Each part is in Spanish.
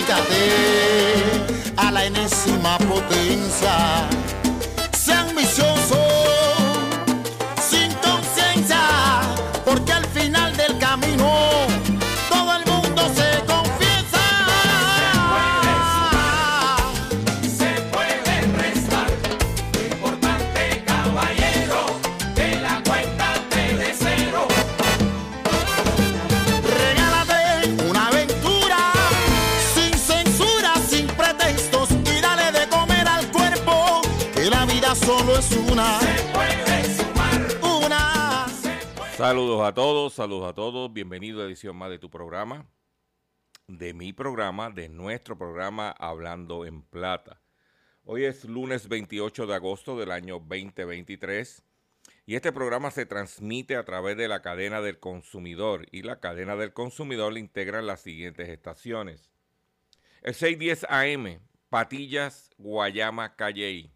Multiplícate a la enésima potencia. Sea ambicioso, Saludos a todos, saludos a todos. Bienvenido a edición más de tu programa, de mi programa, de nuestro programa Hablando en Plata. Hoy es lunes 28 de agosto del año 2023 y este programa se transmite a través de la cadena del consumidor y la cadena del consumidor le integran las siguientes estaciones. El 610 AM, Patillas, Guayama, Calley.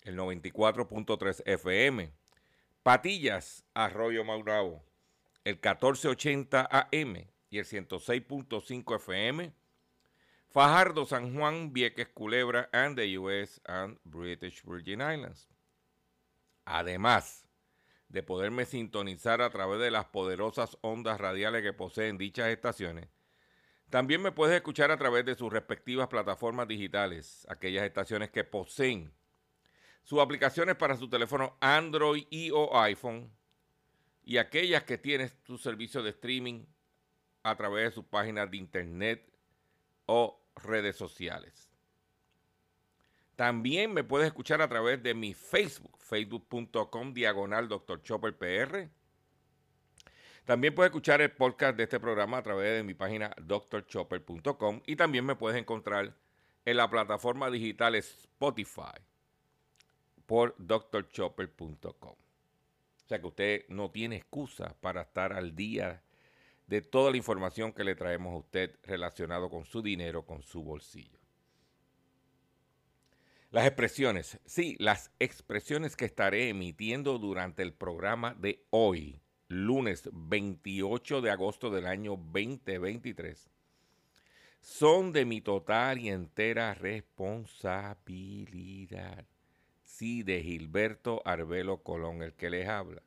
El 94.3 FM, Patillas, Arroyo Maurabo, el 1480 AM y el 106.5 FM, Fajardo, San Juan, Vieques, Culebra, and the US and British Virgin Islands. Además de poderme sintonizar a través de las poderosas ondas radiales que poseen dichas estaciones, también me puedes escuchar a través de sus respectivas plataformas digitales, aquellas estaciones que poseen sus aplicaciones para su teléfono Android y o iPhone y aquellas que tienen su servicio de streaming a través de sus páginas de internet o redes sociales. También me puedes escuchar a través de mi Facebook, facebook.com diagonal Dr. Chopper PR. También puedes escuchar el podcast de este programa a través de mi página drchopper.com y también me puedes encontrar en la plataforma digital Spotify por drchopper.com. O sea que usted no tiene excusa para estar al día de toda la información que le traemos a usted relacionado con su dinero, con su bolsillo. Las expresiones, sí, las expresiones que estaré emitiendo durante el programa de hoy, lunes 28 de agosto del año 2023, son de mi total y entera responsabilidad. Sí, de Gilberto Arbelo Colón, el que les habla.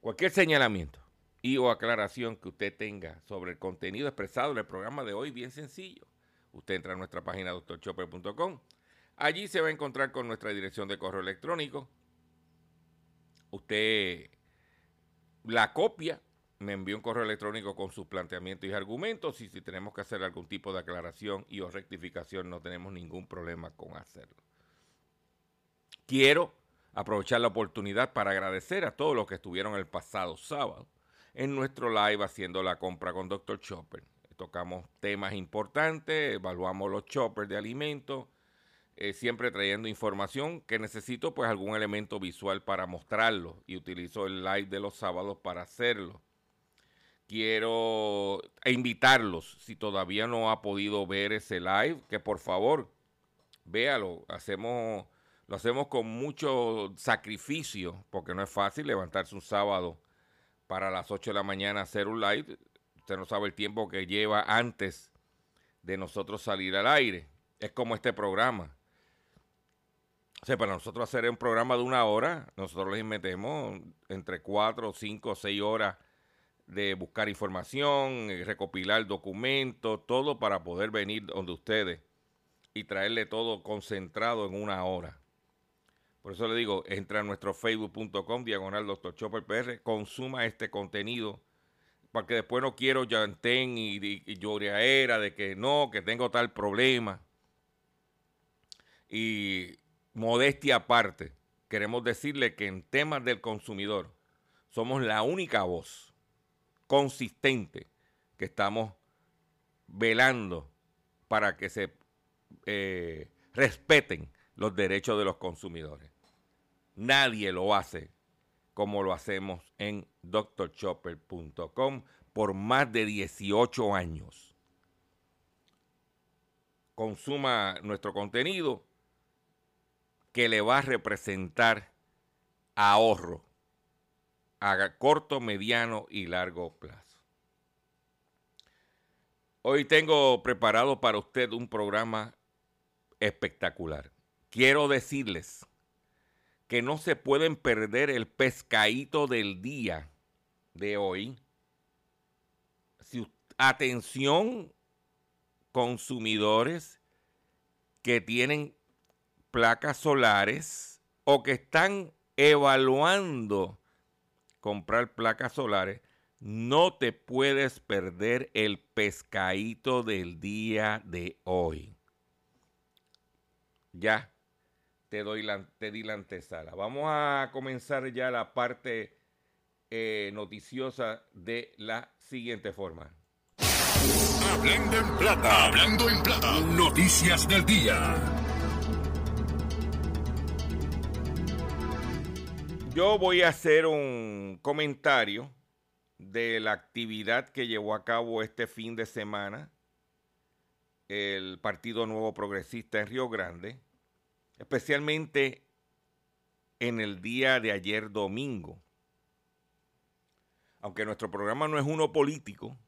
Cualquier señalamiento y o aclaración que usted tenga sobre el contenido expresado en el programa de hoy, bien sencillo. Usted entra a nuestra página doctorchopper.com. Allí se va a encontrar con nuestra dirección de correo electrónico. Usted la copia, me envía un correo electrónico con sus planteamientos y argumentos y si tenemos que hacer algún tipo de aclaración y o rectificación no tenemos ningún problema con hacerlo. Quiero aprovechar la oportunidad para agradecer a todos los que estuvieron el pasado sábado en nuestro live haciendo la compra con Dr. Chopper. Tocamos temas importantes, evaluamos los choppers de alimentos, eh, siempre trayendo información que necesito pues algún elemento visual para mostrarlo y utilizo el live de los sábados para hacerlo. Quiero invitarlos, si todavía no ha podido ver ese live, que por favor véalo. Hacemos, lo hacemos con mucho sacrificio, porque no es fácil levantarse un sábado para las 8 de la mañana hacer un live. Usted no sabe el tiempo que lleva antes de nosotros salir al aire. Es como este programa. O sea, para nosotros hacer un programa de una hora, nosotros les metemos entre 4, 5, 6 horas de buscar información, eh, recopilar documentos, todo para poder venir donde ustedes y traerle todo concentrado en una hora. Por eso le digo, entra a nuestro facebook.com, diagonal Dr. Chopper PR, consuma este contenido, porque después no quiero llantén y, y, y de que no, que tengo tal problema. Y modestia aparte, queremos decirle que en temas del consumidor somos la única voz consistente que estamos velando para que se eh, respeten los derechos de los consumidores. Nadie lo hace como lo hacemos en drchopper.com por más de 18 años. Consuma nuestro contenido que le va a representar ahorro a corto, mediano y largo plazo. Hoy tengo preparado para usted un programa espectacular. Quiero decirles que no se pueden perder el pescadito del día de hoy. Si, atención, consumidores que tienen placas solares o que están evaluando comprar placas solares, no te puedes perder el pescadito del día de hoy. Ya te doy la, te di la antesala. Vamos a comenzar ya la parte eh, noticiosa de la siguiente forma. Hablando en plata, hablando en plata, noticias del día. Yo voy a hacer un comentario de la actividad que llevó a cabo este fin de semana el Partido Nuevo Progresista en Río Grande, especialmente en el día de ayer domingo. Aunque nuestro programa no es uno político,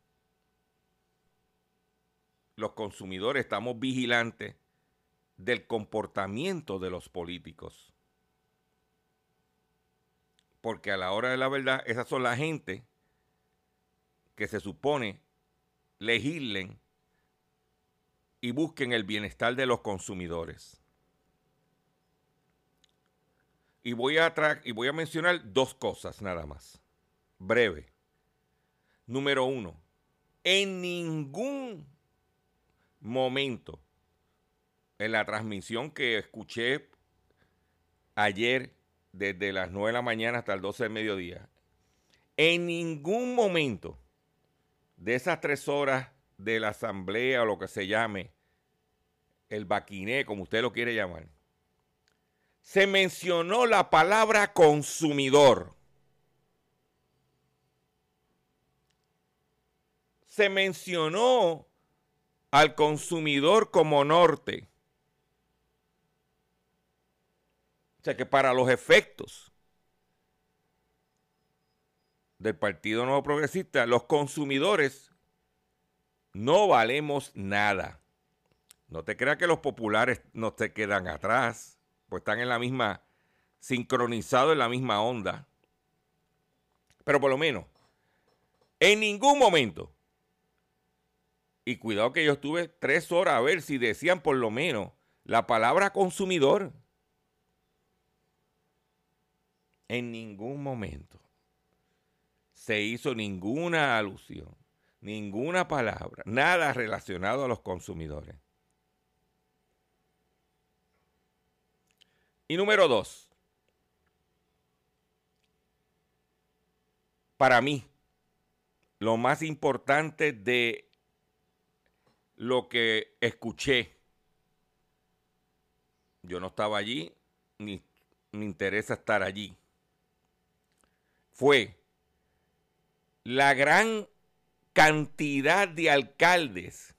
los consumidores estamos vigilantes del comportamiento de los políticos porque a la hora de la verdad, esas son la gente que se supone legislen y busquen el bienestar de los consumidores. Y voy a, y voy a mencionar dos cosas nada más. Breve. Número uno, en ningún momento en la transmisión que escuché ayer desde las 9 de la mañana hasta el 12 del mediodía, en ningún momento de esas tres horas de la asamblea o lo que se llame, el baquiné, como usted lo quiere llamar, se mencionó la palabra consumidor. Se mencionó al consumidor como norte. O sea que para los efectos del Partido Nuevo Progresista, los consumidores no valemos nada. No te creas que los populares no te quedan atrás, pues están en la misma, sincronizados en la misma onda. Pero por lo menos, en ningún momento, y cuidado que yo estuve tres horas a ver si decían por lo menos la palabra consumidor. En ningún momento se hizo ninguna alusión, ninguna palabra, nada relacionado a los consumidores. Y número dos, para mí, lo más importante de lo que escuché, yo no estaba allí, ni me interesa estar allí fue la gran cantidad de alcaldes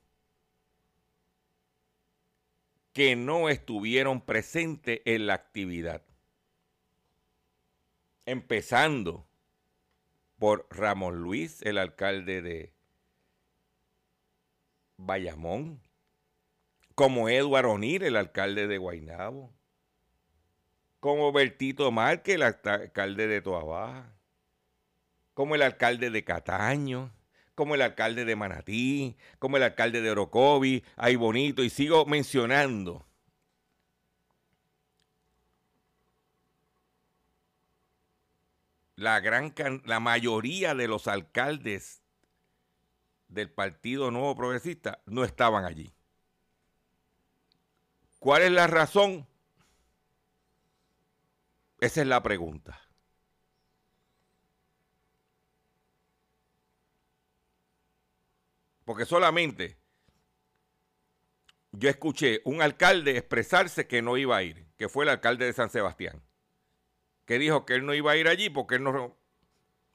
que no estuvieron presentes en la actividad. Empezando por Ramón Luis, el alcalde de Bayamón, como Eduardo Onir, el alcalde de Guaynabo, como Bertito Márquez, el alcalde de Toabaja, como el alcalde de Cataño, como el alcalde de Manatí, como el alcalde de Orocovi, ay bonito, y sigo mencionando. La, gran, la mayoría de los alcaldes del Partido Nuevo Progresista no estaban allí. ¿Cuál es la razón? Esa es la pregunta. Porque solamente yo escuché un alcalde expresarse que no iba a ir, que fue el alcalde de San Sebastián, que dijo que él no iba a ir allí porque él no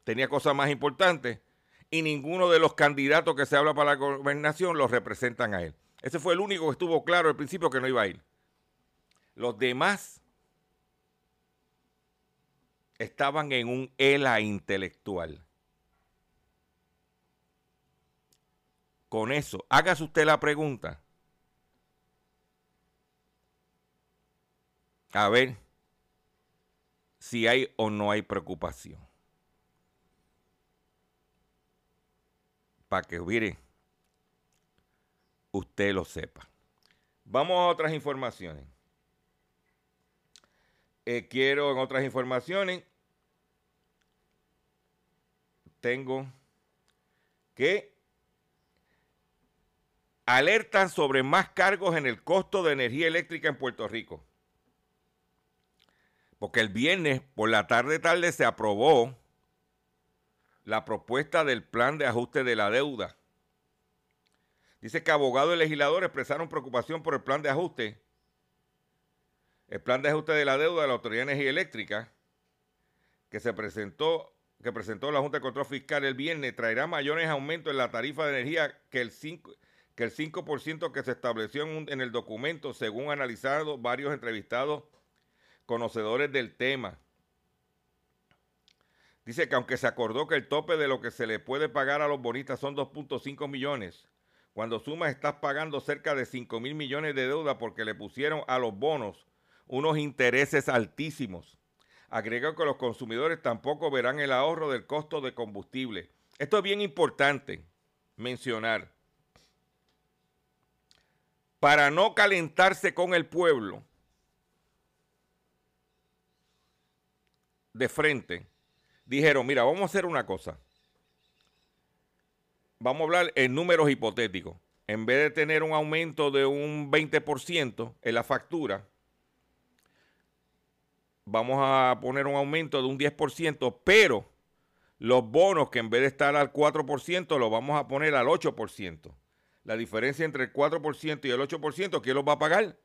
tenía cosas más importantes y ninguno de los candidatos que se habla para la gobernación los representan a él. Ese fue el único que estuvo claro al principio que no iba a ir. Los demás estaban en un ELA intelectual. Con eso, hágase usted la pregunta. A ver si hay o no hay preocupación. para que mire, usted lo sepa. Vamos a otras informaciones. Eh, quiero en otras informaciones, tengo que alertan sobre más cargos en el costo de energía eléctrica en Puerto Rico. Porque el viernes por la tarde tarde se aprobó la propuesta del plan de ajuste de la deuda. Dice que abogados y legisladores expresaron preocupación por el plan de ajuste. El plan de ajuste de la deuda de la Autoridad de Energía Eléctrica, que se presentó, que presentó la Junta de Control Fiscal el viernes, traerá mayores aumentos en la tarifa de energía que el 5%, que, el 5 que se estableció en, el documento, según analizado varios entrevistados conocedores del tema. Dice que aunque se acordó que el tope de lo que se le puede pagar a los bonistas son 2.5 millones, cuando sumas estás pagando cerca de 5 mil millones de deuda porque le pusieron a los bonos unos intereses altísimos. Agregó que los consumidores tampoco verán el ahorro del costo de combustible. Esto es bien importante mencionar. Para no calentarse con el pueblo de frente, dijeron, mira, vamos a hacer una cosa. Vamos a hablar en números hipotéticos. En vez de tener un aumento de un 20% en la factura, vamos a poner un aumento de un 10%, pero los bonos que en vez de estar al 4%, los vamos a poner al 8%. La diferencia entre el 4% y el 8%, ¿quién los va a pagar?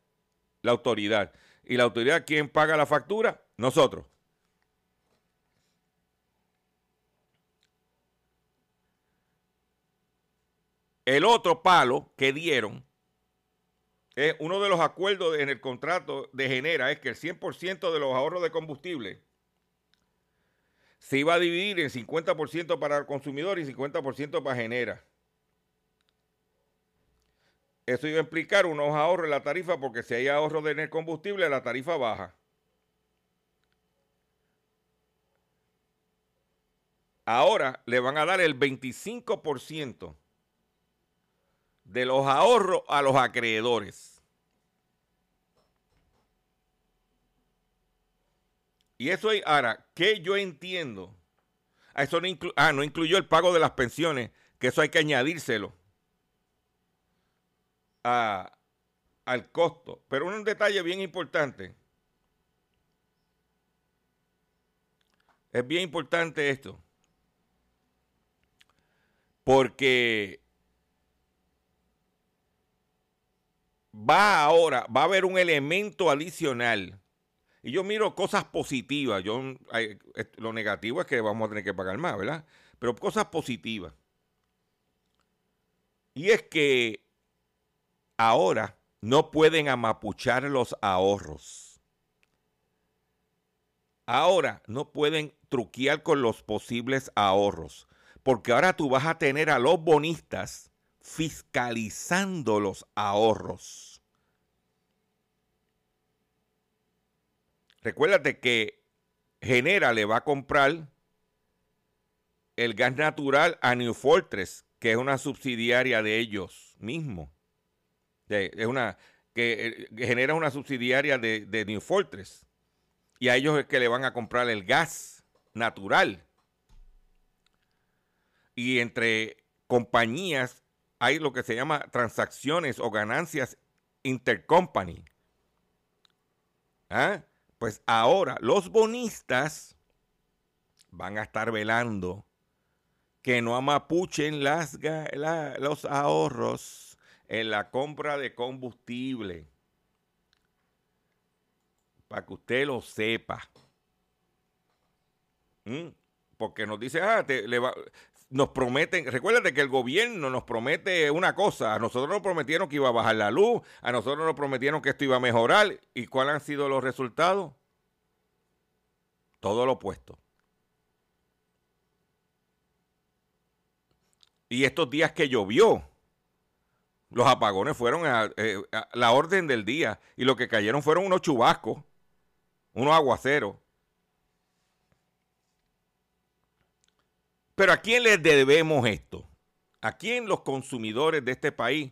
La autoridad. ¿Y la autoridad quién paga la factura? Nosotros. El otro palo que dieron, es uno de los acuerdos en el contrato de Genera es que el 100% de los ahorros de combustible se iba a dividir en 50% para el consumidor y 50% para Genera. Eso iba a implicar unos ahorros en la tarifa porque si hay ahorro de en el combustible, la tarifa baja. Ahora le van a dar el 25% de los ahorros a los acreedores. Y eso es, ahora, ¿qué yo entiendo? Eso no, ah, no incluyó el pago de las pensiones, que eso hay que añadírselo al costo. Pero un detalle bien importante. Es bien importante esto. Porque va ahora, va a haber un elemento adicional. Y yo miro cosas positivas. Yo, lo negativo es que vamos a tener que pagar más, ¿verdad? Pero cosas positivas. Y es que ahora no pueden amapuchar los ahorros. ahora no pueden truquear con los posibles ahorros, porque ahora tú vas a tener a los bonistas fiscalizando los ahorros. Recuérdate que Genera le va a comprar el gas natural a New Fortress, que es una subsidiaria de ellos mismos. Es una que, eh, genera una subsidiaria de, de New Fortress. Y a ellos es que le van a comprar el gas natural. Y entre compañías hay lo que se llama transacciones o ganancias intercompany. ¿Ah? Pues ahora los bonistas van a estar velando que no amapuchen las, los ahorros en la compra de combustible. Para que usted lo sepa. ¿Mm? Porque nos dice, ah, nos prometen, recuérdate que el gobierno nos promete una cosa, a nosotros nos prometieron que iba a bajar la luz, a nosotros nos prometieron que esto iba a mejorar, ¿y cuáles han sido los resultados? Todo lo opuesto. Y estos días que llovió, los apagones fueron eh, a, la orden del día y lo que cayeron fueron unos chubascos, unos aguaceros. Pero ¿a quién le debemos esto? ¿A quién los consumidores de este país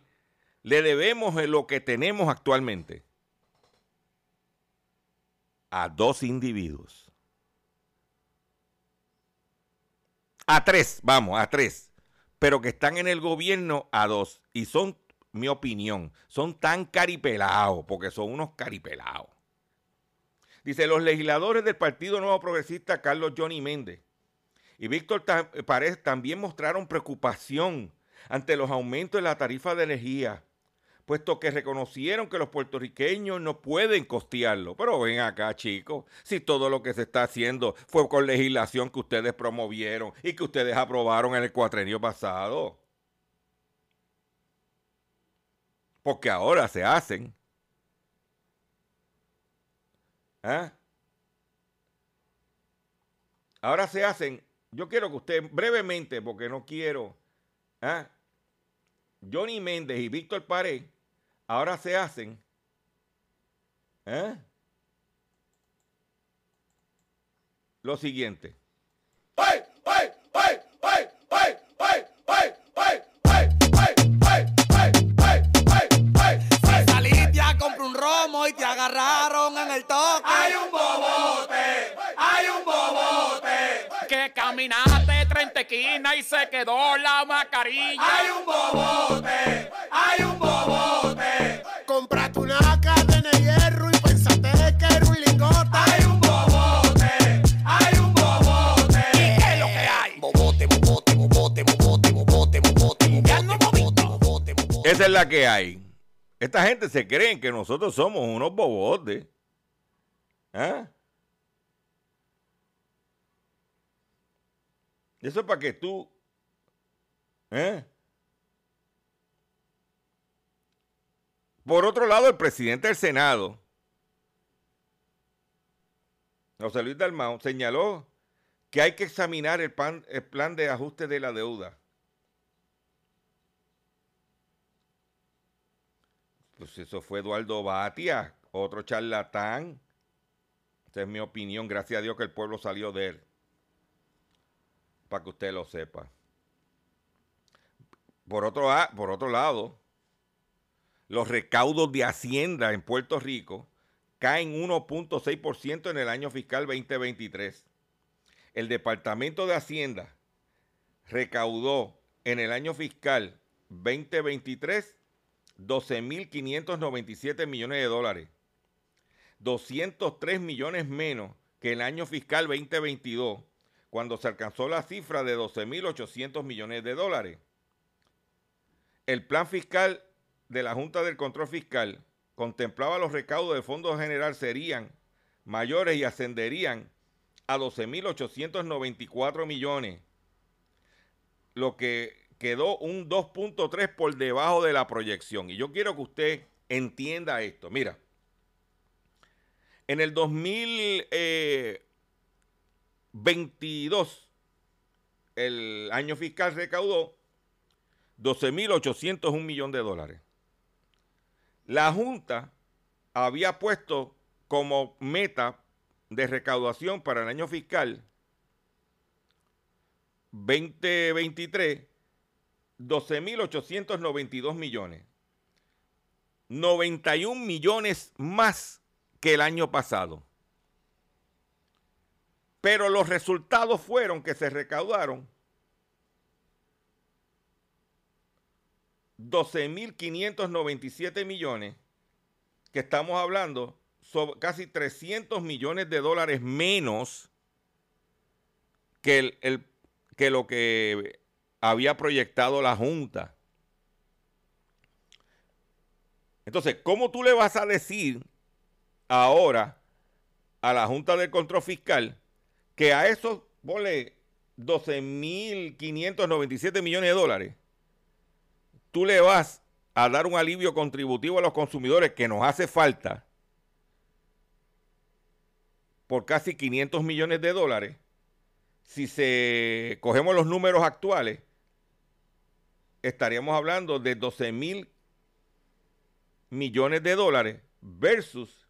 le debemos lo que tenemos actualmente? A dos individuos. A tres, vamos, a tres pero que están en el gobierno a dos. Y son, mi opinión, son tan caripelados, porque son unos caripelados. Dice, los legisladores del Partido Nuevo Progresista, Carlos Johnny Méndez y Víctor Párez, también mostraron preocupación ante los aumentos de la tarifa de energía puesto que reconocieron que los puertorriqueños no pueden costearlo. Pero ven acá, chicos, si todo lo que se está haciendo fue con legislación que ustedes promovieron y que ustedes aprobaron en el cuatrenio pasado. Porque ahora se hacen. ¿Ah? Ahora se hacen. Yo quiero que usted brevemente, porque no quiero. ¿ah? Johnny Méndez y Víctor Pared ahora se hacen ¿eh? lo siguiente. Salí, el toque. Hay un bobote, hay un bobote. Que caminaste 30 esquinas y se quedó la mascarilla. Hay un bobote, hay un bobote. Compraste una cadena de hierro y pensaste que era un lingote. Hay un bobote, hay un bobote. ¿Y qué es lo que hay? Bobote, bobote, bobote, bobote, bobote, bobote, Ya no bobote, bobote, bobote. Esa es la que hay. Esta gente se creen que nosotros somos unos bobotes. ¿Ah? Eso es para que tú. ¿eh? Por otro lado, el presidente del Senado, José Luis Dalmau, señaló que hay que examinar el, el plan de ajuste de la deuda. Pues eso fue Eduardo Batia, otro charlatán. Esa es mi opinión. Gracias a Dios que el pueblo salió de él. Para que usted lo sepa. Por otro, por otro lado, los recaudos de Hacienda en Puerto Rico caen 1.6% en el año fiscal 2023. El Departamento de Hacienda recaudó en el año fiscal 2023 12.597 millones de dólares. 203 millones menos que el año fiscal 2022, cuando se alcanzó la cifra de 12.800 millones de dólares. El plan fiscal de la Junta del Control Fiscal contemplaba los recaudos de fondos general serían mayores y ascenderían a 12.894 millones, lo que quedó un 2.3 por debajo de la proyección. Y yo quiero que usted entienda esto. Mira, en el 2000, eh, 22, el año fiscal recaudó 12.801 millones de dólares. La Junta había puesto como meta de recaudación para el año fiscal 2023 12.892 millones. 91 millones más que el año pasado. Pero los resultados fueron que se recaudaron 12.597 millones, que estamos hablando sobre casi 300 millones de dólares menos que, el, que lo que había proyectado la Junta. Entonces, ¿cómo tú le vas a decir ahora a la Junta de Control Fiscal que a esos, ponle 12.597 millones de dólares, tú le vas a dar un alivio contributivo a los consumidores que nos hace falta por casi 500 millones de dólares, si se cogemos los números actuales, estaríamos hablando de 12 mil millones de dólares versus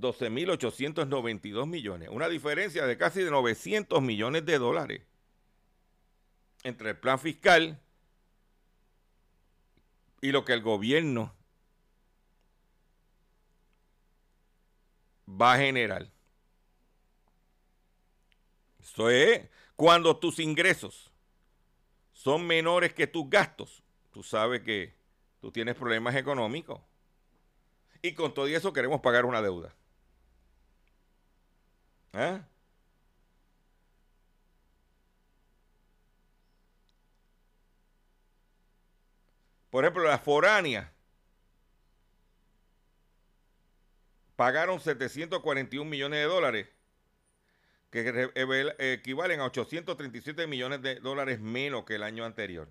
12.892 millones. Una diferencia de casi de 900 millones de dólares entre el plan fiscal y lo que el gobierno va a generar. Eso es cuando tus ingresos son menores que tus gastos. Tú sabes que tú tienes problemas económicos. Y con todo eso queremos pagar una deuda. ¿Eh? Por ejemplo, las foráneas pagaron 741 millones de dólares, que equivalen a 837 millones de dólares menos que el año anterior.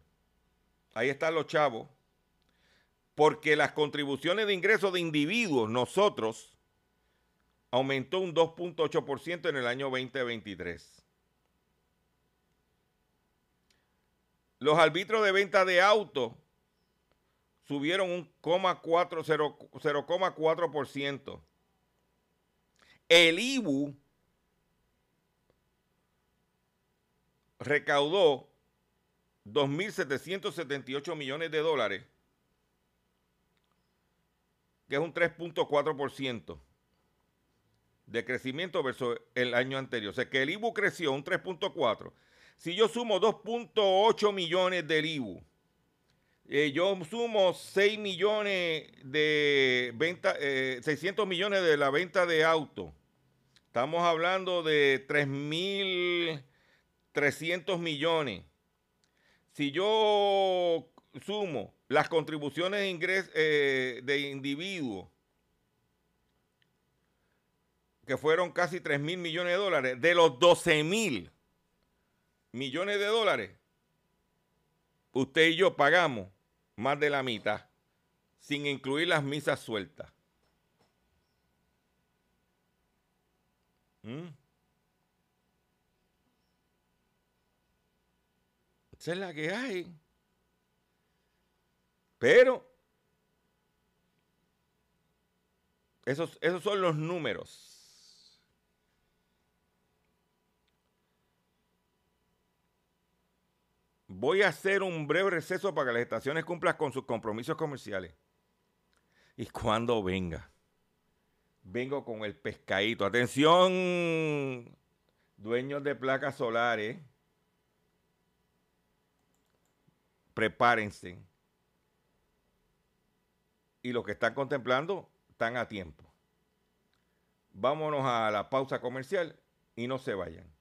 Ahí están los chavos, porque las contribuciones de ingresos de individuos, nosotros, aumentó un 2.8% en el año 2023. Los arbitros de venta de autos subieron un 0,4%. El IBU recaudó 2.778 millones de dólares, que es un 3.4% de crecimiento versus el año anterior. O sea que el IBU creció un 3.4. Si yo sumo 2.8 millones del IBU, eh, yo sumo 6 millones de venta, 600 eh, millones de la venta de auto. Estamos hablando de 3.300 millones. Si yo sumo las contribuciones de ingresos eh, de individuos, que fueron casi 3 mil millones de dólares, de los 12 mil millones de dólares, usted y yo pagamos más de la mitad, sin incluir las misas sueltas. ¿Mm? Esa es la que hay. Pero esos, esos son los números. Voy a hacer un breve receso para que las estaciones cumplan con sus compromisos comerciales. Y cuando venga, vengo con el pescadito. Atención, dueños de placas solares, prepárense. Y los que están contemplando están a tiempo. Vámonos a la pausa comercial y no se vayan.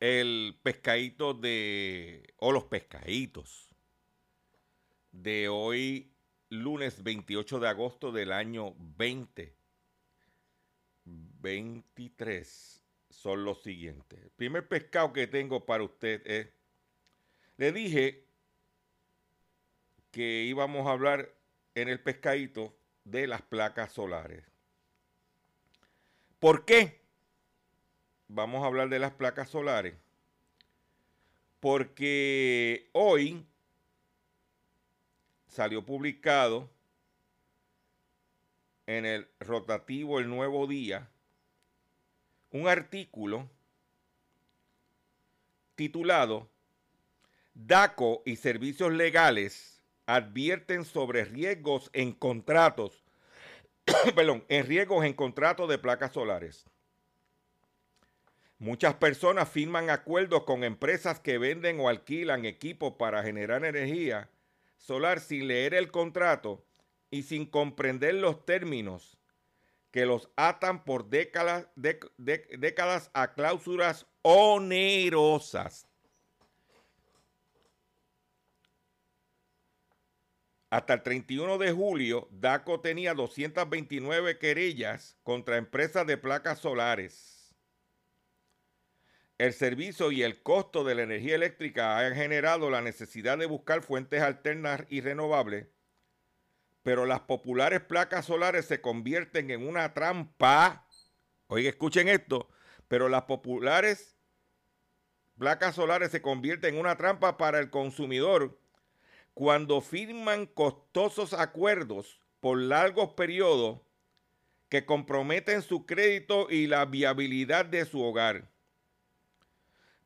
el pescadito de, o los pescaditos de hoy, lunes 28 de agosto del año 2023, son los siguientes. El primer pescado que tengo para usted es, le dije que íbamos a hablar en el pescadito de las placas solares. ¿Por qué? Vamos a hablar de las placas solares. Porque hoy salió publicado en el rotativo El Nuevo Día un artículo titulado DACO y servicios legales advierten sobre riesgos en contratos, perdón, en riesgos en contratos de placas solares. Muchas personas firman acuerdos con empresas que venden o alquilan equipos para generar energía solar sin leer el contrato y sin comprender los términos que los atan por décadas, a cláusulas onerosas. Hasta el 31 de julio, DACO tenía 229 querellas contra empresas de placas solares. El servicio y el costo de la energía eléctrica han generado la necesidad de buscar fuentes alternas y renovables, pero las populares placas solares se convierten en una trampa. Oiga, escuchen esto, pero las populares placas solares se convierten en una trampa para el consumidor cuando firman costosos acuerdos por largos periodos que comprometen su crédito y la viabilidad de su hogar.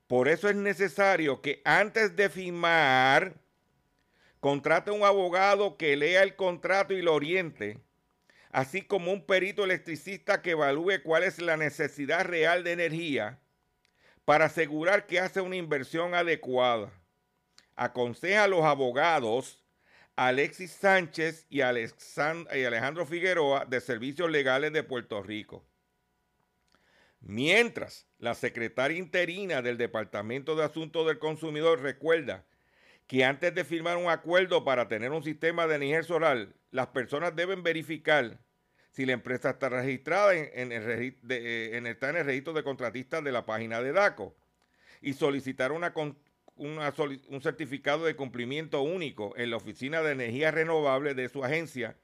Por eso es necesario que antes de firmar, contrate un abogado que lea el contrato y lo oriente, así como un perito electricista que evalúe cuál es la necesidad real de energía para asegurar que hace una inversión adecuada aconseja a los abogados Alexis Sánchez y, Alejandro Figueroa de Servicios Legales de Puerto Rico. Mientras la secretaria interina del Departamento de Asuntos del Consumidor recuerda que antes de firmar un acuerdo para tener un sistema de energía solar, las personas deben verificar si la empresa está registrada en, el, en el registro de contratistas de la página de DACO y solicitar un certificado de cumplimiento único en la Oficina de Energía Renovable de su agencia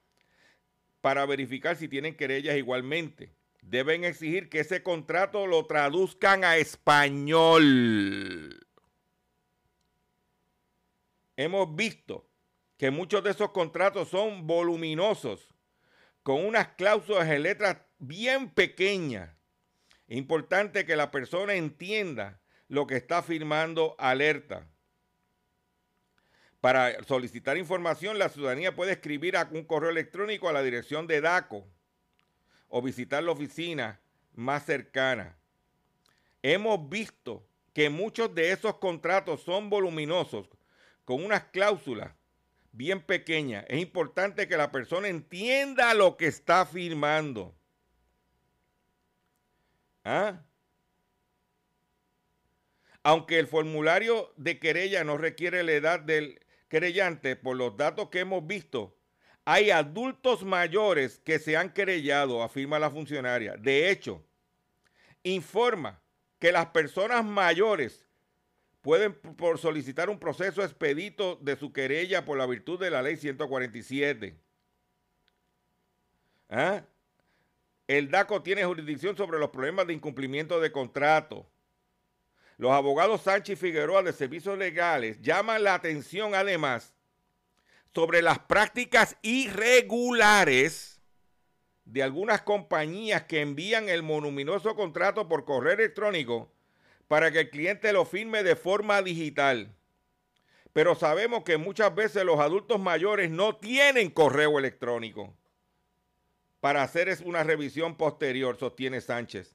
para verificar si tienen querellas igualmente. Deben exigir que ese contrato lo traduzcan a español. Hemos visto que muchos de esos contratos son voluminosos, con unas cláusulas en letras bien pequeñas. Es importante que la persona entienda lo que está firmando alerta. Para solicitar información, la ciudadanía puede escribir a un correo electrónico a la dirección de DACO o visitar la oficina más cercana. Hemos visto que muchos de esos contratos son voluminosos, con unas cláusulas bien pequeñas. Es importante que la persona entienda lo que está firmando. ¿Ah? Aunque el formulario de querella no requiere la edad del querellante, por los datos que hemos visto, hay adultos mayores que se han querellado, afirma la funcionaria. De hecho, informa que las personas mayores pueden por solicitar un proceso expedito de su querella por la virtud de la ley 147. ¿Ah? El DACO tiene jurisdicción sobre los problemas de incumplimiento de contrato. Los abogados Sánchez y Figueroa de Servicios Legales llaman la atención además sobre las prácticas irregulares de algunas compañías que envían el monuminoso contrato por correo electrónico para que el cliente lo firme de forma digital. Pero sabemos que muchas veces los adultos mayores no tienen correo electrónico para hacer una revisión posterior, sostiene Sánchez.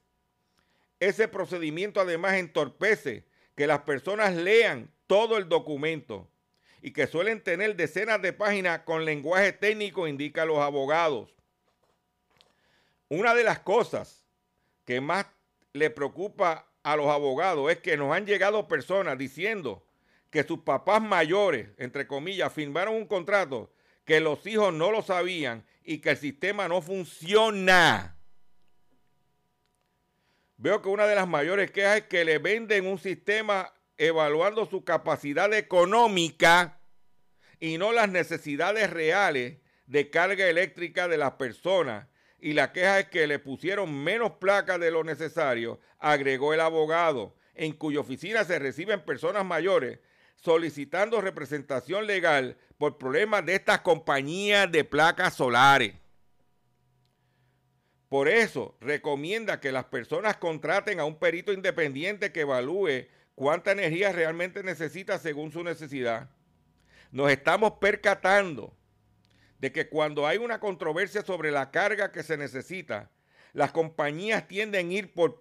Ese procedimiento además entorpece que las personas lean todo el documento y que suelen tener decenas de páginas con lenguaje técnico, indica los abogados. Una de las cosas que más le preocupa a los abogados es que nos han llegado personas diciendo que sus papás mayores, entre comillas, firmaron un contrato que los hijos no lo sabían y que el sistema no funciona. Veo que una de las mayores quejas es que le venden un sistema evaluando su capacidad económica y no las necesidades reales de carga eléctrica de las personas. Y la queja es que le pusieron menos placas de lo necesario, agregó el abogado, en cuya oficina se reciben personas mayores solicitando representación legal por problemas de estas compañías de placas solares. Por eso recomienda que las personas contraten a un perito independiente que evalúe cuánta energía realmente necesita según su necesidad. Nos estamos percatando de que cuando hay una controversia sobre la carga que se necesita, las compañías tienden a ir, por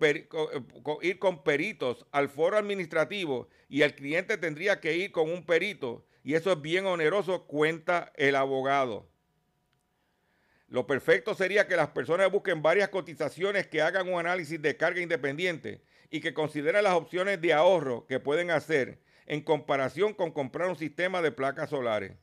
ir con peritos al foro administrativo y el cliente tendría que ir con un perito y eso es bien oneroso, cuenta el abogado. Lo perfecto sería que las personas busquen varias cotizaciones que hagan un análisis de carga independiente y que consideren las opciones de ahorro que pueden hacer en comparación con comprar un sistema de placas solares.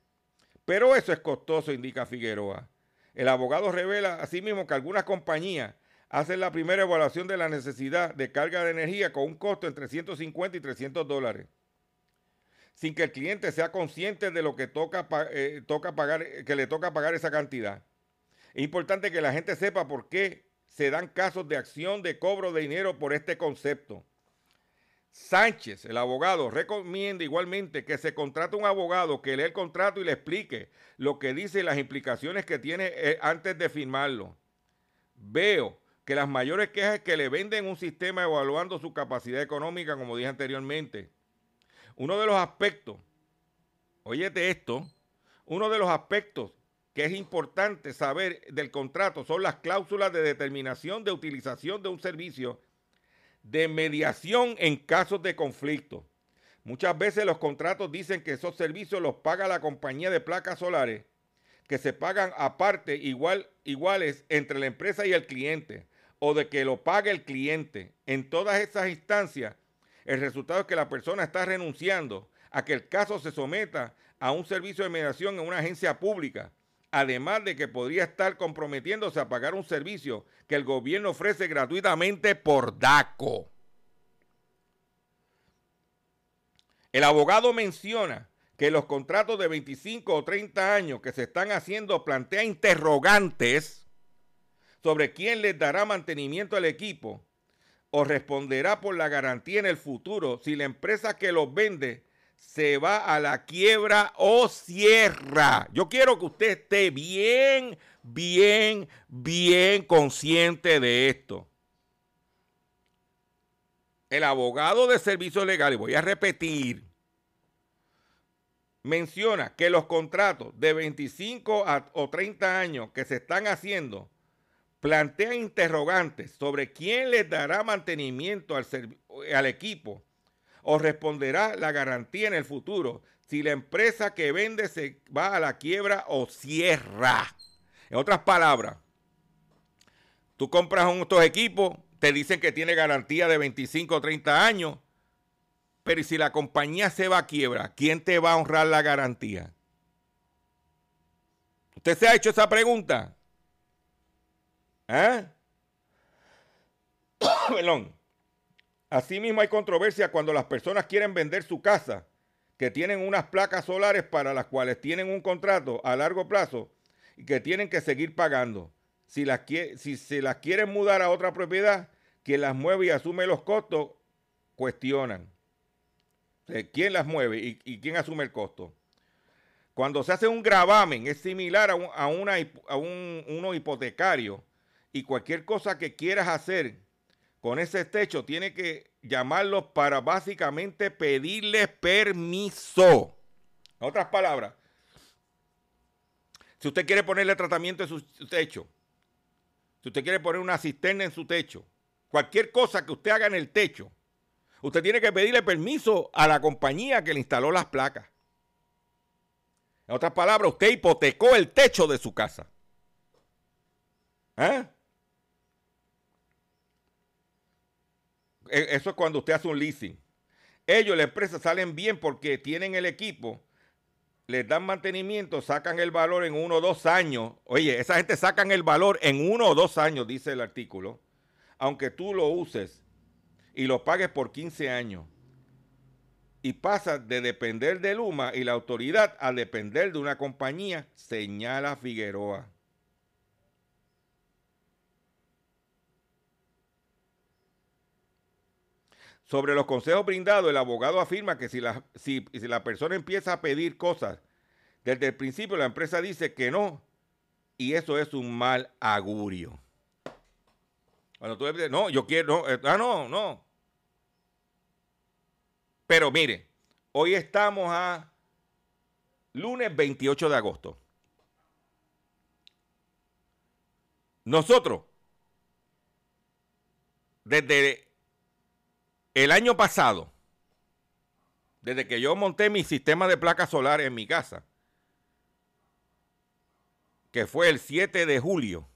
Pero eso es costoso, indica Figueroa. El abogado revela asimismo que algunas compañías hacen la primera evaluación de la necesidad de carga de energía con un costo entre 150 y 300 dólares, sin que el cliente sea consciente de lo que toca, eh, toca pagar, que le toca pagar esa cantidad. Es importante que la gente sepa por qué se dan casos de acción de cobro de dinero por este concepto. Sánchez, el abogado, recomienda igualmente que se contrate un abogado que lea el contrato y le explique lo que dice y las implicaciones que tiene eh, antes de firmarlo. Veo que las mayores quejas es que le venden un sistema evaluando su capacidad económica, como dije anteriormente. Uno de los aspectos, óyete esto, uno de los aspectos que es importante saber del contrato son las cláusulas de determinación de utilización de un servicio de mediación en casos de conflicto. Muchas veces los contratos dicen que esos servicios los paga la compañía de placas solares, que se pagan aparte igual, iguales entre la empresa y el cliente o de que lo pague el cliente. En todas esas instancias, el resultado es que la persona está renunciando a que el caso se someta a un servicio de mediación en una agencia pública, además de que podría estar comprometiéndose a pagar un servicio que el gobierno ofrece gratuitamente por DACO. El abogado menciona que los contratos de 25 o 30 años que se están haciendo plantea interrogantes sobre quién les dará mantenimiento al equipo o responderá por la garantía en el futuro si la empresa que los vende se va a la quiebra o cierra. Yo quiero que usted esté bien, bien, bien consciente de esto. El abogado de servicios legales, voy a repetir, menciona que los contratos de 25 o 30 años que se están haciendo plantea interrogantes sobre quién les dará mantenimiento al, al equipo o responderá la garantía en el futuro si la empresa que vende se va a la quiebra o cierra. En otras palabras, tú compras estos equipos, te dicen que tiene garantía de 25 o 30 años, pero si la compañía se va a quiebra, ¿quién te va a honrar la garantía? ¿Usted se ha hecho esa pregunta? ¿Eh? Perdón. Asimismo hay controversia cuando las personas quieren vender su casa, que tienen unas placas solares para las cuales tienen un contrato a largo plazo y que tienen que seguir pagando. Si, las, si se las quieren mudar a otra propiedad, quien las mueve y asume los costos, cuestionan. ¿Quién las mueve y, quién asume el costo? Cuando se hace un gravamen, es similar a, a, una, a un, uno hipotecario y cualquier cosa que quieras hacer con ese techo, tiene que llamarlos para básicamente pedirles permiso. En otras palabras, si usted quiere ponerle tratamiento en su techo, si usted quiere poner una cisterna en su techo, cualquier cosa que usted haga en el techo, usted tiene que pedirle permiso a la compañía que le instaló las placas. En otras palabras, usted hipotecó el techo de su casa. ¿Eh? Eso es cuando usted hace un leasing. Ellos, la empresa, salen bien porque tienen el equipo, les dan mantenimiento, sacan el valor en uno o dos años. Oye, esa gente sacan el valor en uno o dos años, dice el artículo, aunque tú lo uses y lo pagues por 15 años. Y pasa de depender de Luma y la autoridad a depender de una compañía, señala Figueroa. Sobre los consejos brindados, el abogado afirma que si la, si, la persona empieza a pedir cosas desde el principio, la empresa dice que no, y eso es un mal augurio. Cuando tú dices, no, yo quiero, eh, ah, no, no. Pero mire, hoy estamos a lunes 28 de agosto. Nosotros, desde el año pasado, desde que yo monté mi sistema de placas solares en mi casa, que fue el 7 de julio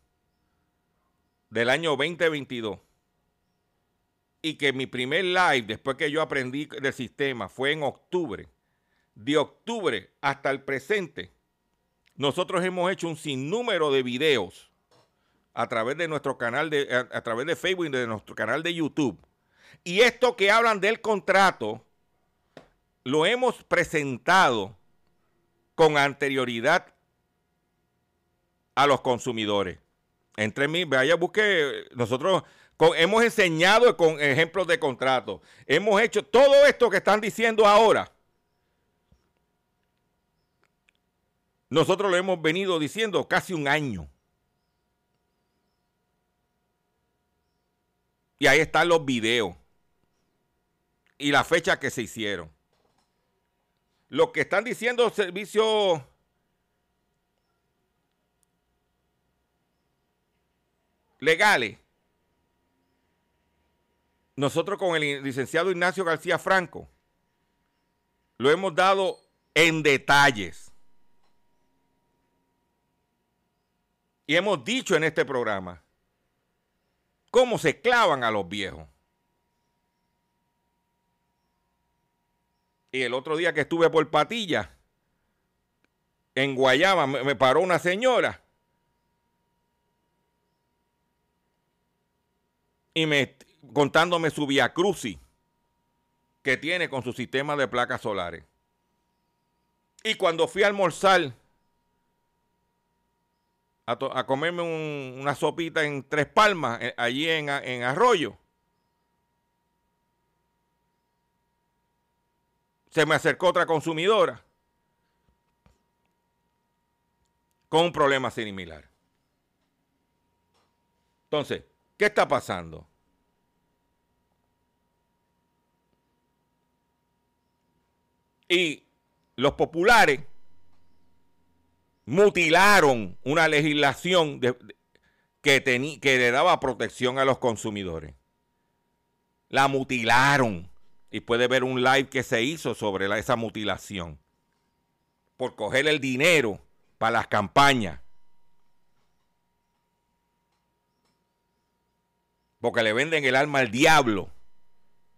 del año 2022, y que mi primer live, después que yo aprendí del sistema, fue en octubre, de octubre hasta el presente, nosotros hemos hecho un sinnúmero de videos a través de nuestro canal de, a través de Facebook y de nuestro canal de YouTube y esto que hablan del contrato, lo hemos presentado con anterioridad a los consumidores. Entre mí, vaya, busque, nosotros hemos enseñado con ejemplos de contrato. Hemos hecho todo esto que están diciendo ahora. Nosotros lo hemos venido diciendo casi un año. Y ahí están los videos y la fecha que se hicieron. Lo que están diciendo servicios legales, nosotros con el licenciado Ignacio García Franco lo hemos dado en detalles. Y hemos dicho en este programa cómo se clavan a los viejos. Y el otro día que estuve por Patilla, en Guayama, me, paró una señora. Y me contándome su via crucis que tiene con su sistema de placas solares. Y cuando fui a almorzar, a, comerme una sopita en Tres Palmas, eh, allí en Arroyo, se me acercó otra consumidora con un problema similar. Entonces, ¿qué está pasando? Y los populares mutilaron una legislación que, que le daba protección a los consumidores. La mutilaron y puede ver un live que se hizo sobre esa mutilación. Por coger el dinero para las campañas. Porque le venden el alma al diablo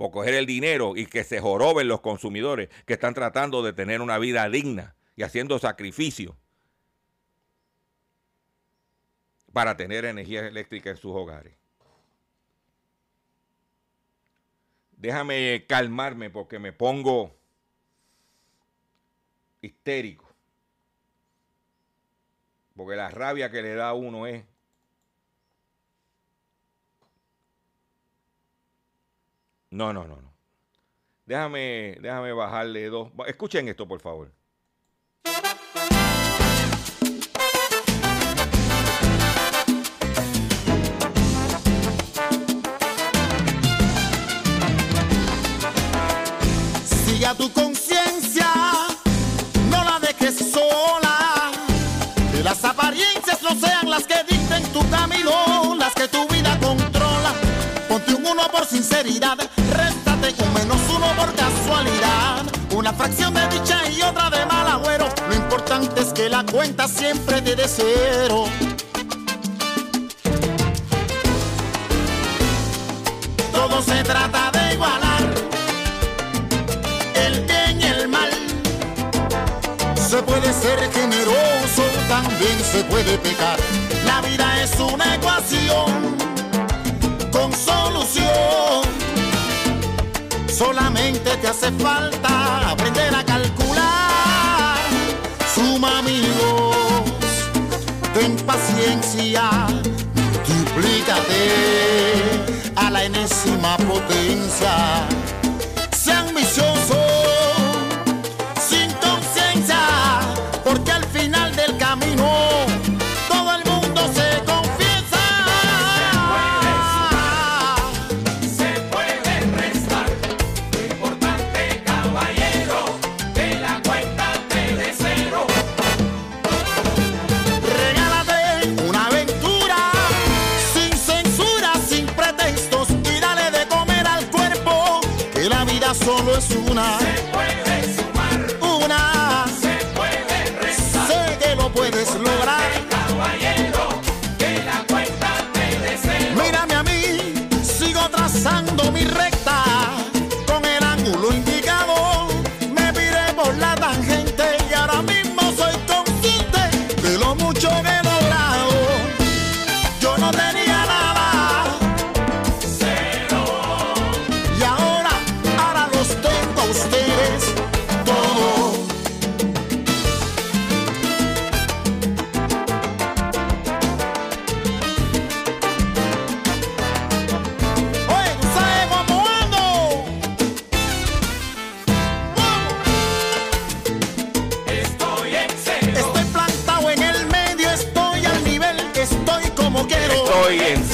por coger el dinero y que se joroben los consumidores que están tratando de tener una vida digna y haciendo sacrificios para tener energía eléctrica en sus hogares. Déjame calmarme porque me pongo histérico. Porque la rabia que le da a uno es No, no, no, no. Déjame, déjame bajarle dos. Escuchen esto, por favor. sinceridad. Réstate un menos uno por casualidad. Una fracción de dicha y otra de mal agüero. Lo importante es que la cuenta siempre te de cero. Todo se trata de igualar el bien y el mal. Se puede ser generoso, también se puede pecar. La vida es una ecuación con solución. Solamente te hace falta aprender a calcular. Suma amigos, ten paciencia, duplícate a la enésima potencia night.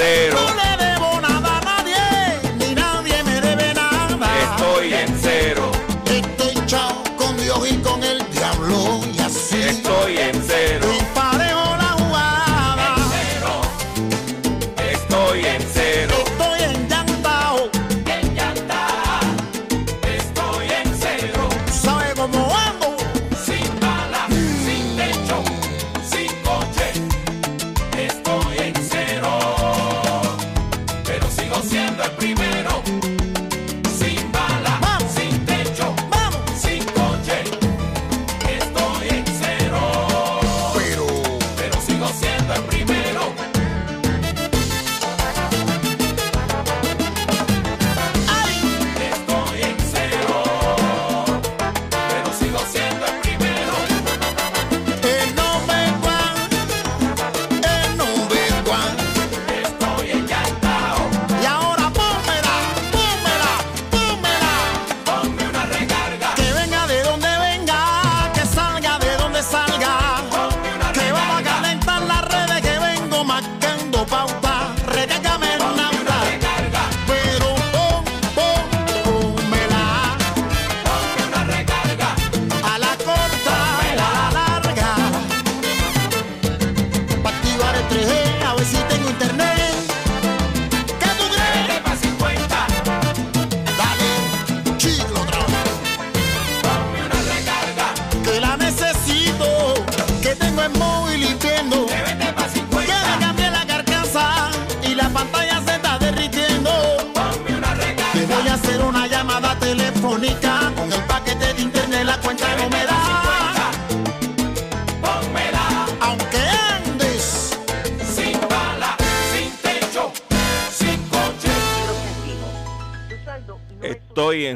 entero.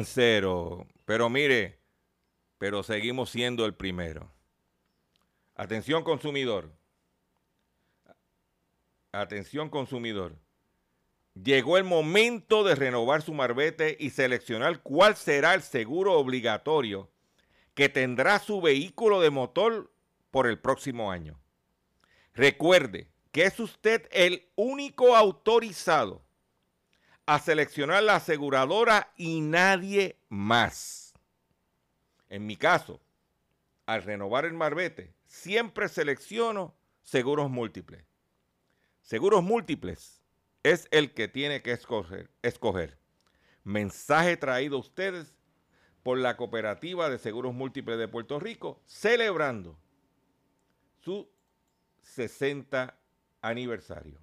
cero. Pero mire, pero seguimos siendo el primero. Atención consumidor. Atención consumidor. Llegó el momento de renovar su marbete y seleccionar cuál será el seguro obligatorio que tendrá su vehículo de motor por el próximo año. Recuerde que es usted el único autorizado a seleccionar la aseguradora y nadie más. En mi caso, al renovar el marbete, siempre selecciono seguros múltiples. Seguros múltiples es el que tiene que escoger. Mensaje traído a ustedes por la Cooperativa de Seguros Múltiples de Puerto Rico, celebrando su 60 aniversario.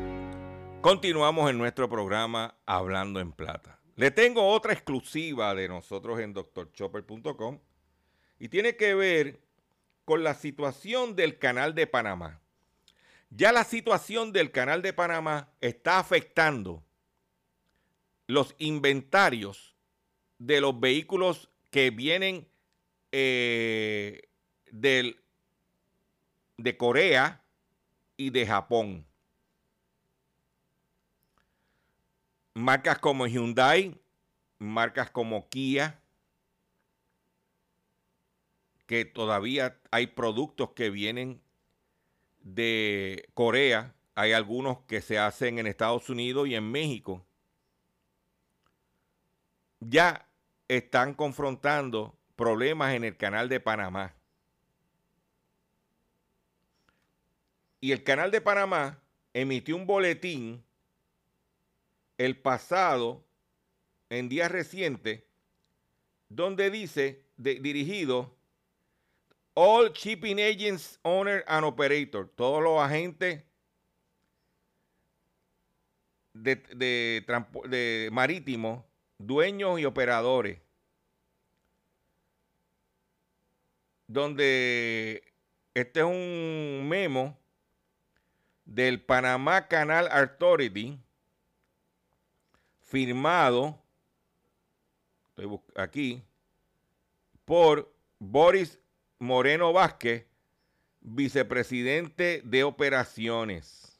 Continuamos en nuestro programa Hablando en Plata. Le tengo otra exclusiva de nosotros en drchopper.com y tiene que ver con la situación del canal de Panamá. Ya la situación del canal de Panamá está afectando los inventarios de los vehículos que vienen eh, de Corea y de Japón. Marcas como Hyundai, marcas como Kia, que todavía hay productos que vienen de Corea, hay algunos que se hacen en Estados Unidos y en México, ya están confrontando problemas en el canal de Panamá. Y el canal de Panamá emitió un boletín el pasado, en días recientes, donde dice, dirigido, All Shipping Agents, Owner and Operator, todos los agentes de, de, de marítimos, dueños y operadores, donde este es un memo del Panamá Canal Authority, firmado, aquí, por Boris Moreno Vázquez, vicepresidente de operaciones.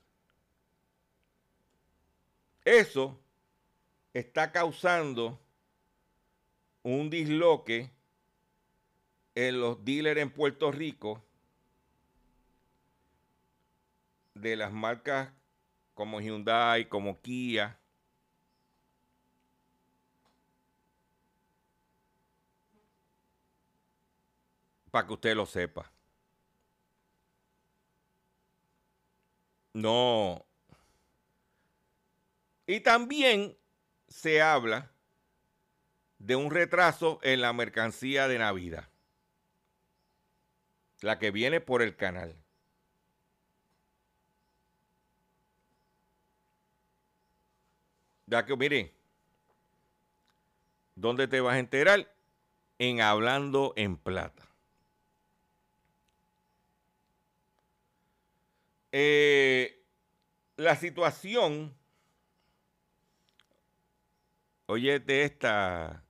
Eso está causando un disloque en los dealers en Puerto Rico de las marcas como Hyundai, como Kia, para que usted lo sepa. No. Y también se habla de un retraso en la mercancía de Navidad. La que viene por el canal. Ya que, mire, ¿dónde te vas a enterar? En Hablando en Plata. Eh, la situación, oye, de esta,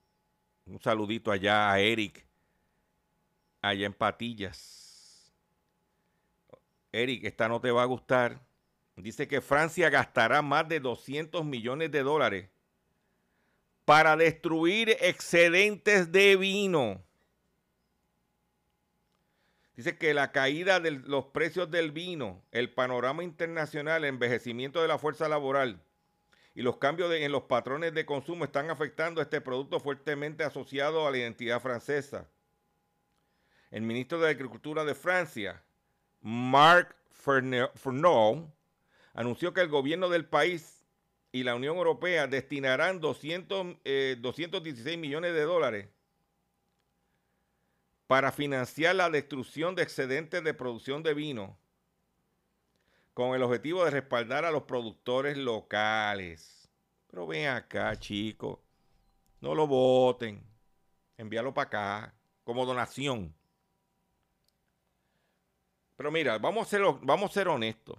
un saludito allá a Eric, allá en Patillas. Eric, esta no te va a gustar. Dice que Francia gastará más de 200 millones de dólares para destruir excedentes de vino. Dice que la caída de los precios del vino, el panorama internacional, el envejecimiento de la fuerza laboral y los cambios en los patrones de consumo están afectando a este producto fuertemente asociado a la identidad francesa. El ministro de Agricultura de Francia, Marc Fernand, anunció que el gobierno del país y la Unión Europea destinarán 200, 216 eh, millones de dólares para financiar la destrucción de excedentes de producción de vino con el objetivo de respaldar a los productores locales. Pero ven acá, chicos, no lo voten, envíalo para acá como donación. Pero mira, vamos a ser, vamos a ser honestos.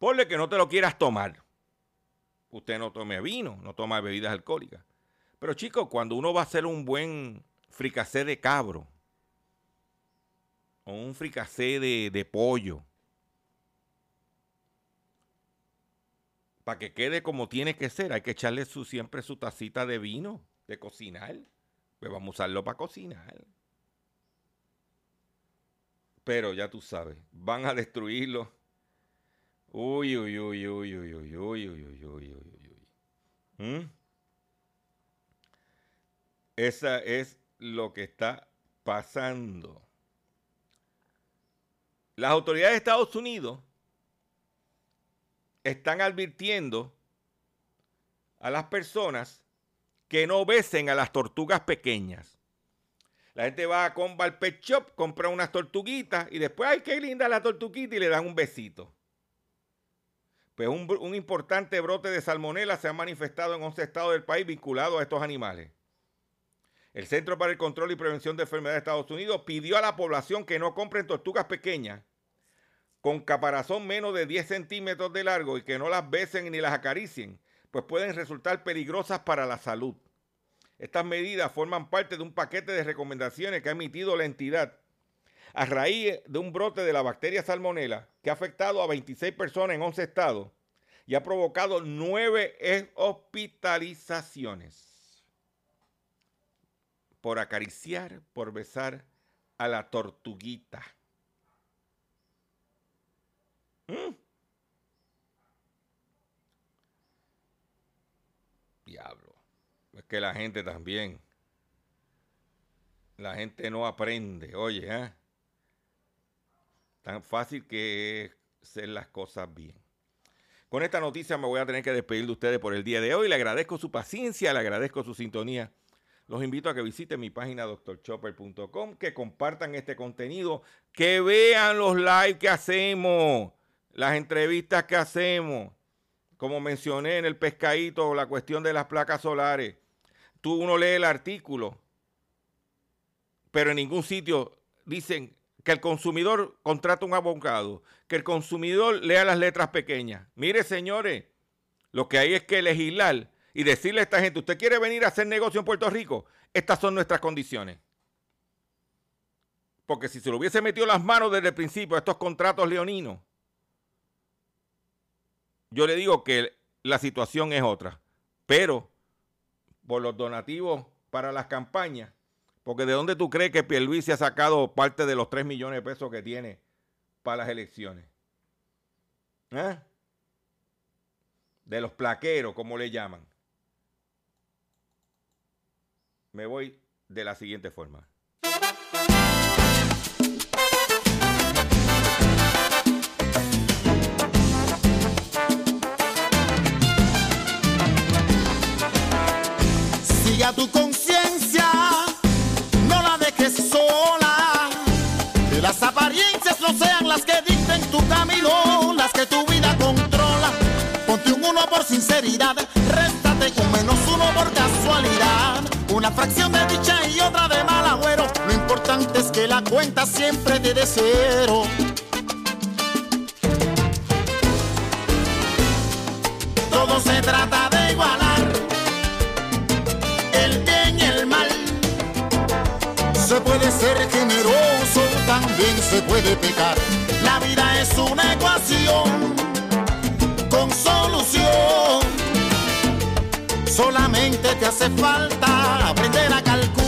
Ponle que no te lo quieras tomar. Usted no tome vino, no toma bebidas alcohólicas. Pero chicos, cuando uno va a hacer un buen fricacé de cabro o un fricacé de, pollo. Para que quede como tiene que ser, hay que echarle su, siempre su tacita de vino, de cocinar. Pues vamos a usarlo para cocinar. Pero ya tú sabes, van a destruirlo. Uy, uy, uy, uy, uy, uy, uy, uy, uy, uy, uy, uy. Esa es lo que está pasando. Las autoridades de Estados Unidos están advirtiendo a las personas que no besen a las tortugas pequeñas. La gente va a al pet shop, compra unas tortuguitas y después, ay, qué linda la tortuguita y le dan un besito. Pues un, un importante brote de salmonela se ha manifestado en 11 estados del país vinculado a estos animales. El Centro para el Control y Prevención de Enfermedades de Estados Unidos pidió a la población que no compren tortugas pequeñas con caparazón menos de 10 centímetros de largo y que no las besen ni las acaricien, pues pueden resultar peligrosas para la salud. Estas medidas forman parte de un paquete de recomendaciones que ha emitido la entidad a raíz de un brote de la bacteria salmonela que ha afectado a 26 personas en 11 estados y ha provocado nueve hospitalizaciones por acariciar, por besar a la tortuguita. ¿Mm? Diablo. Es que la gente también. La gente no aprende. Oye, ¿eh? Tan fácil que es hacer las cosas bien. Con esta noticia me voy a tener que despedir de ustedes por el día de hoy. Le agradezco su paciencia, le agradezco su sintonía. Los invito a que visiten mi página doctorchopper.com, que compartan este contenido, que vean los live que hacemos, las entrevistas que hacemos. Como mencioné en el pescadito, la cuestión de las placas solares. Tú uno lee el artículo, pero en ningún sitio dicen que el consumidor contrata un abogado, que el consumidor lea las letras pequeñas. Mire, señores, lo que hay es que legislar y decirle a esta gente, usted quiere venir a hacer negocio en Puerto Rico, estas son nuestras condiciones. Porque si se lo hubiese metido las manos desde el principio a estos contratos leoninos, yo le digo que la situación es otra. Pero por los donativos para las campañas, porque ¿de dónde tú crees que Pierluisi ha sacado parte de los 3 millones de pesos que tiene para las elecciones? ¿Eh? De los plaqueros, como le llaman. Me voy de la siguiente forma. Siga tu conciencia, no la dejes sola. Que las apariencias no sean las que dicten tu camino, las que tu vida controla. Ponte un uno por sinceridad, réstate un menos uno por casualidad. Una fracción de dicha y otra de mal agüero. Lo importante es que la cuenta siempre te dé cero. Todo se trata de igualar el bien y el mal. Se puede ser generoso, también se puede pecar. La vida es una ecuación con solución. Solamente te hace falta aprender a calcular.